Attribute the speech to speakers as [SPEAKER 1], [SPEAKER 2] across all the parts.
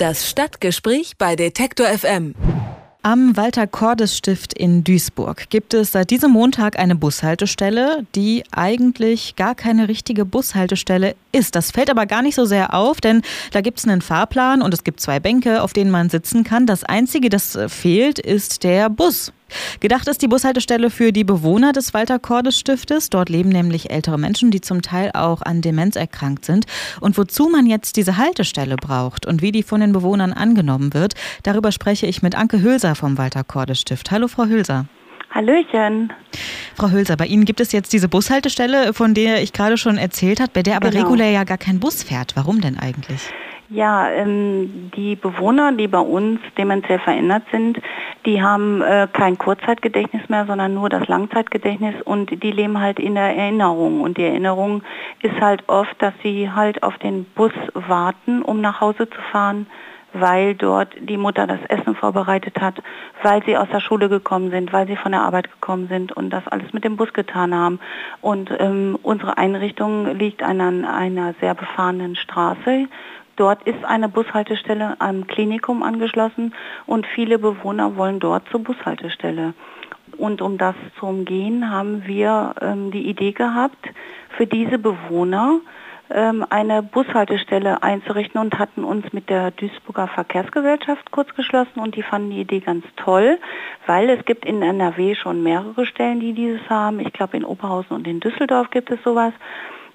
[SPEAKER 1] Das Stadtgespräch bei Detektor FM.
[SPEAKER 2] Am Walter-Cordes-Stift in Duisburg gibt es seit diesem Montag eine Bushaltestelle, die eigentlich gar keine richtige Bushaltestelle ist. Das fällt aber gar nicht so sehr auf, denn da gibt es einen Fahrplan und es gibt zwei Bänke, auf denen man sitzen kann. Das Einzige, das fehlt, ist der Bus. Gedacht ist die Bushaltestelle für die Bewohner des Walter-Cordes-Stiftes. Dort leben nämlich ältere Menschen, die zum Teil auch an Demenz erkrankt sind. Und wozu man jetzt diese Haltestelle braucht und wie die von den Bewohnern angenommen wird, darüber spreche ich mit Anke Hülser vom Walter-Cordes-Stift. Hallo, Frau Hülser.
[SPEAKER 3] Hallöchen.
[SPEAKER 2] Frau Hülser, bei Ihnen gibt es jetzt diese Bushaltestelle, von der ich gerade schon erzählt habe, bei der aber genau. regulär ja gar kein Bus fährt. Warum denn eigentlich?
[SPEAKER 3] Ja, ähm, die Bewohner, die bei uns demenziell verändert sind, die haben äh, kein Kurzzeitgedächtnis mehr, sondern nur das Langzeitgedächtnis und die leben halt in der Erinnerung. Und die Erinnerung ist halt oft, dass sie halt auf den Bus warten, um nach Hause zu fahren, weil dort die Mutter das Essen vorbereitet hat, weil sie aus der Schule gekommen sind, weil sie von der Arbeit gekommen sind und das alles mit dem Bus getan haben. Und ähm, unsere Einrichtung liegt an einer sehr befahrenen Straße Dort ist eine Bushaltestelle am Klinikum angeschlossen und viele Bewohner wollen dort zur Bushaltestelle. Und um das zu umgehen, haben wir ähm, die Idee gehabt, für diese Bewohner ähm, eine Bushaltestelle einzurichten und hatten uns mit der Duisburger Verkehrsgesellschaft kurz geschlossen und die fanden die Idee ganz toll, weil es gibt in NRW schon mehrere Stellen, die dieses haben. Ich glaube in Oberhausen und in Düsseldorf gibt es sowas.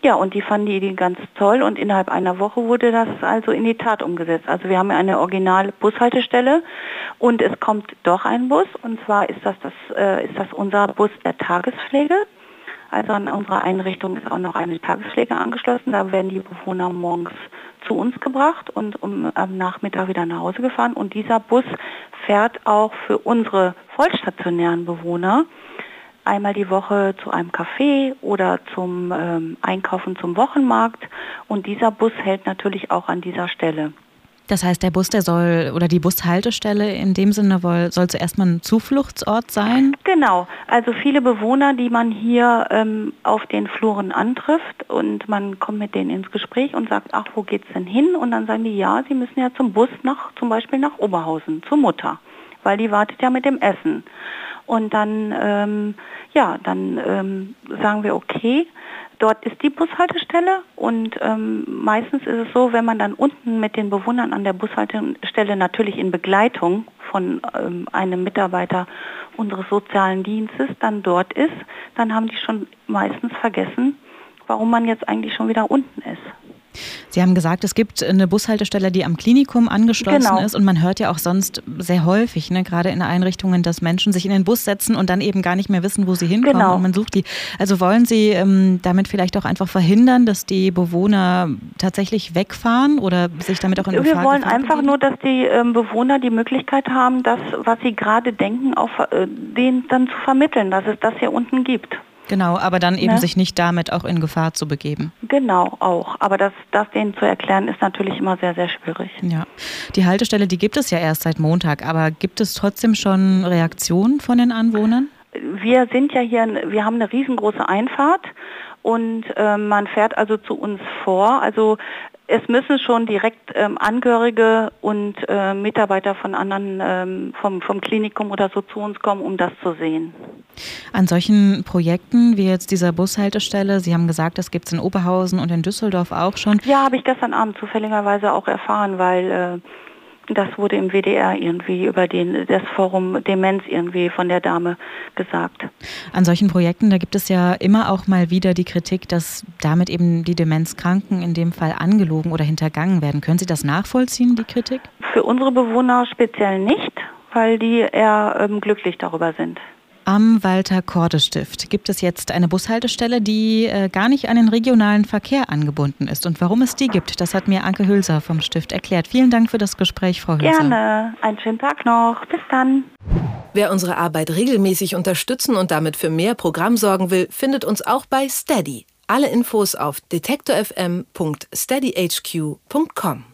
[SPEAKER 3] Ja, und die fanden die Idee ganz toll und innerhalb einer Woche wurde das also in die Tat umgesetzt. Also wir haben eine originale Bushaltestelle und es kommt doch ein Bus und zwar ist das, das, äh, ist das unser Bus der Tagespflege. Also an unserer Einrichtung ist auch noch eine Tagespflege angeschlossen. Da werden die Bewohner morgens zu uns gebracht und um, am Nachmittag wieder nach Hause gefahren. Und dieser Bus fährt auch für unsere vollstationären Bewohner einmal die Woche zu einem Café oder zum ähm, Einkaufen zum Wochenmarkt und dieser Bus hält natürlich auch an dieser Stelle.
[SPEAKER 2] Das heißt, der Bus, der soll oder die Bushaltestelle in dem Sinne soll, soll zuerst mal ein Zufluchtsort sein?
[SPEAKER 3] Genau, also viele Bewohner, die man hier ähm, auf den Fluren antrifft und man kommt mit denen ins Gespräch und sagt, ach, wo geht's denn hin? Und dann sagen die, ja, sie müssen ja zum Bus nach, zum Beispiel nach Oberhausen, zur Mutter, weil die wartet ja mit dem Essen. Und dann, ähm, ja, dann ähm, sagen wir, okay, dort ist die Bushaltestelle und ähm, meistens ist es so, wenn man dann unten mit den Bewohnern an der Bushaltestelle natürlich in Begleitung von ähm, einem Mitarbeiter unseres sozialen Dienstes dann dort ist, dann haben die schon meistens vergessen, warum man jetzt eigentlich schon wieder unten ist.
[SPEAKER 2] Sie haben gesagt, es gibt eine Bushaltestelle, die am Klinikum angeschlossen genau. ist. Und man hört ja auch sonst sehr häufig, ne, gerade in Einrichtungen, dass Menschen sich in den Bus setzen und dann eben gar nicht mehr wissen, wo sie hinkommen. Genau. Und man sucht die. Also wollen Sie ähm, damit vielleicht auch einfach verhindern, dass die Bewohner tatsächlich wegfahren oder sich damit auch in
[SPEAKER 3] Gefahr Wir wollen einfach nur, dass die ähm, Bewohner die Möglichkeit haben, das, was sie gerade denken, auch äh, denen dann zu vermitteln, dass es das hier unten gibt.
[SPEAKER 2] Genau, aber dann eben ne? sich nicht damit auch in Gefahr zu begeben.
[SPEAKER 3] Genau, auch. Aber das, das denen zu erklären, ist natürlich immer sehr, sehr schwierig.
[SPEAKER 2] Ja. Die Haltestelle, die gibt es ja erst seit Montag, aber gibt es trotzdem schon Reaktionen von den Anwohnern?
[SPEAKER 3] Wir sind ja hier, wir haben eine riesengroße Einfahrt und äh, man fährt also zu uns vor. Also es müssen schon direkt ähm, Angehörige und äh, Mitarbeiter von anderen ähm, vom, vom Klinikum oder so zu uns kommen, um das zu sehen.
[SPEAKER 2] An solchen Projekten wie jetzt dieser Bushaltestelle, Sie haben gesagt, das gibt es in Oberhausen und in Düsseldorf auch schon.
[SPEAKER 3] Ja, habe ich gestern Abend zufälligerweise auch erfahren, weil äh, das wurde im WDR irgendwie über den, das Forum Demenz irgendwie von der Dame gesagt.
[SPEAKER 2] An solchen Projekten, da gibt es ja immer auch mal wieder die Kritik, dass damit eben die Demenzkranken in dem Fall angelogen oder hintergangen werden. Können Sie das nachvollziehen, die Kritik?
[SPEAKER 3] Für unsere Bewohner speziell nicht, weil die eher ähm, glücklich darüber sind.
[SPEAKER 2] Am Walter-Korte-Stift gibt es jetzt eine Bushaltestelle, die äh, gar nicht an den regionalen Verkehr angebunden ist. Und warum es die gibt, das hat mir Anke Hülser vom Stift erklärt. Vielen Dank für das Gespräch, Frau Hülser.
[SPEAKER 3] Gerne. Einen schönen Tag noch. Bis dann.
[SPEAKER 1] Wer unsere Arbeit regelmäßig unterstützen und damit für mehr Programm sorgen will, findet uns auch bei Steady. Alle Infos auf detektorfm.steadyhq.com.